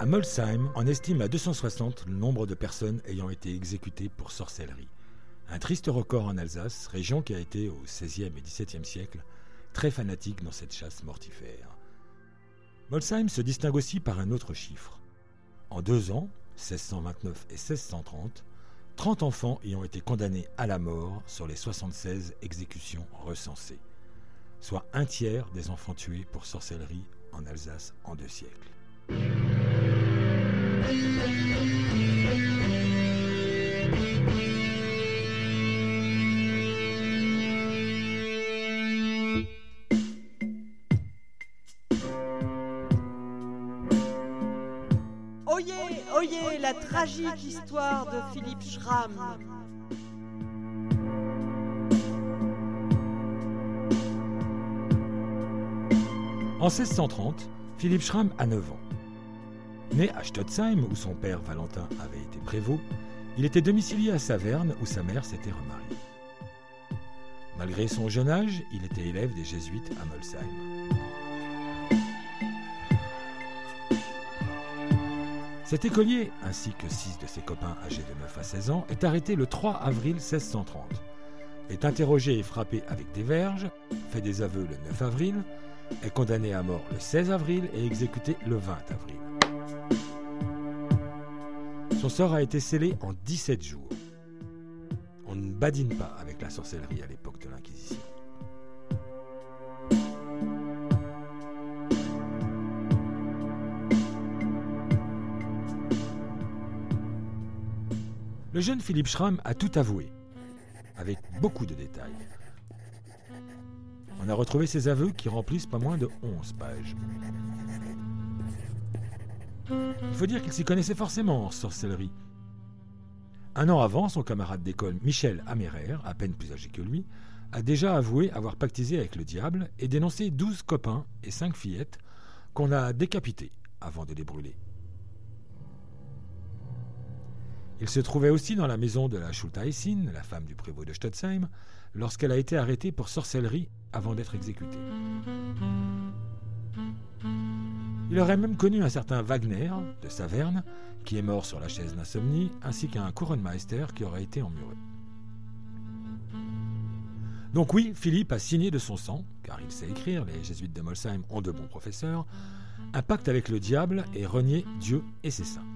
À Molsheim, on estime à 260 le nombre de personnes ayant été exécutées pour sorcellerie. Un triste record en Alsace, région qui a été au XVIe et XVIIe siècle très fanatique dans cette chasse mortifère. Molsheim se distingue aussi par un autre chiffre. En deux ans, 1629 et 1630, 30 enfants y ont été condamnés à la mort sur les 76 exécutions recensées, soit un tiers des enfants tués pour sorcellerie en Alsace en deux siècles. Oyez, oyez la tragique histoire de Philippe Schramm. En 1630, Philippe Schramm a 9 ans. Né à Stotzheim, où son père Valentin avait été prévôt, il était domicilié à Saverne, où sa mère s'était remariée. Malgré son jeune âge, il était élève des jésuites à Molsheim. Cet écolier, ainsi que six de ses copains âgés de 9 à 16 ans, est arrêté le 3 avril 1630, est interrogé et frappé avec des verges, fait des aveux le 9 avril, est condamné à mort le 16 avril et exécuté le 20 avril. Son sort a été scellé en 17 jours. On ne badine pas avec la sorcellerie à l'époque de l'Inquisition. Le jeune Philippe Schramm a tout avoué, avec beaucoup de détails. On a retrouvé ses aveux qui remplissent pas moins de 11 pages. Il faut dire qu'il s'y connaissait forcément en sorcellerie. Un an avant, son camarade d'école Michel Amérer, à peine plus âgé que lui, a déjà avoué avoir pactisé avec le diable et dénoncé 12 copains et 5 fillettes qu'on a décapités avant de les brûler. Il se trouvait aussi dans la maison de la Schultheisin, la femme du prévôt de Stotzheim, lorsqu'elle a été arrêtée pour sorcellerie avant d'être exécutée. Il aurait même connu un certain Wagner, de Saverne, qui est mort sur la chaise d'insomnie, ainsi qu'un Couronmeister qui aurait été emmuré. Donc oui, Philippe a signé de son sang, car il sait écrire, les jésuites de Molsheim ont de bons professeurs, un pacte avec le diable et renier Dieu et ses saints.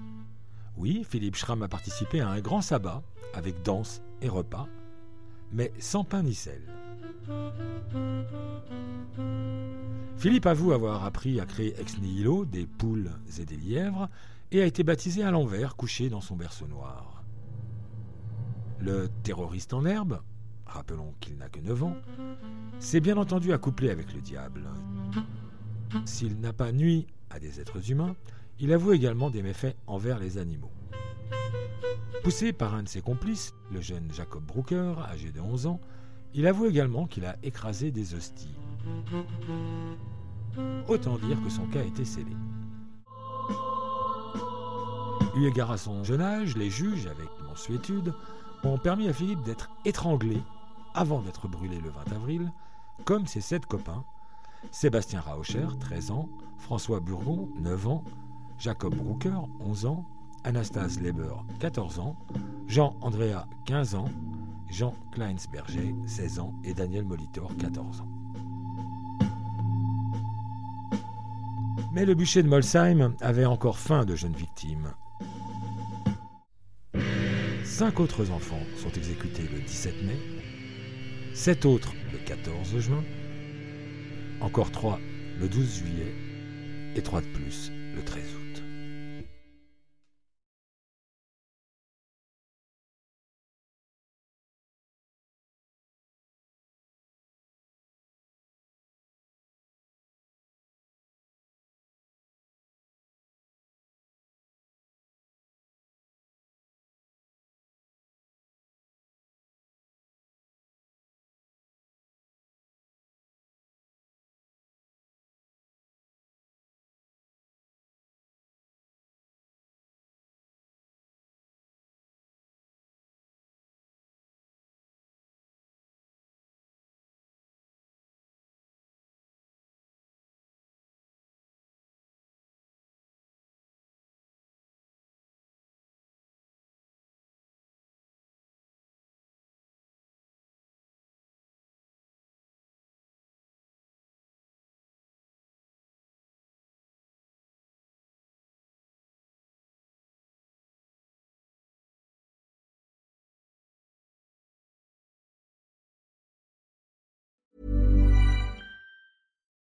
Oui, Philippe Schramm a participé à un grand sabbat, avec danse et repas, mais sans pain ni sel. Philippe avoue avoir appris à créer ex nihilo des poules et des lièvres et a été baptisé à l'envers, couché dans son berceau noir. Le terroriste en herbe, rappelons qu'il n'a que 9 ans, s'est bien entendu accouplé avec le diable. S'il n'a pas nui à des êtres humains, il avoue également des méfaits envers les animaux. Poussé par un de ses complices, le jeune Jacob Brooker, âgé de 11 ans, il avoue également qu'il a écrasé des hosties. Autant dire que son cas été scellé. Eu égard à son jeune âge, les juges, avec mansuétude, ont permis à Philippe d'être étranglé avant d'être brûlé le 20 avril, comme ses sept copains, Sébastien Raucher, 13 ans, François Burgon, 9 ans, Jacob Brooker, 11 ans, Anastase Leber, 14 ans, Jean Andrea, 15 ans, Jean Kleinsberger, 16 ans, et Daniel Molitor, 14 ans. Mais le bûcher de Molsheim avait encore faim de jeunes victimes. Cinq autres enfants sont exécutés le 17 mai, sept autres le 14 juin, encore trois le 12 juillet et trois de plus le 13 août.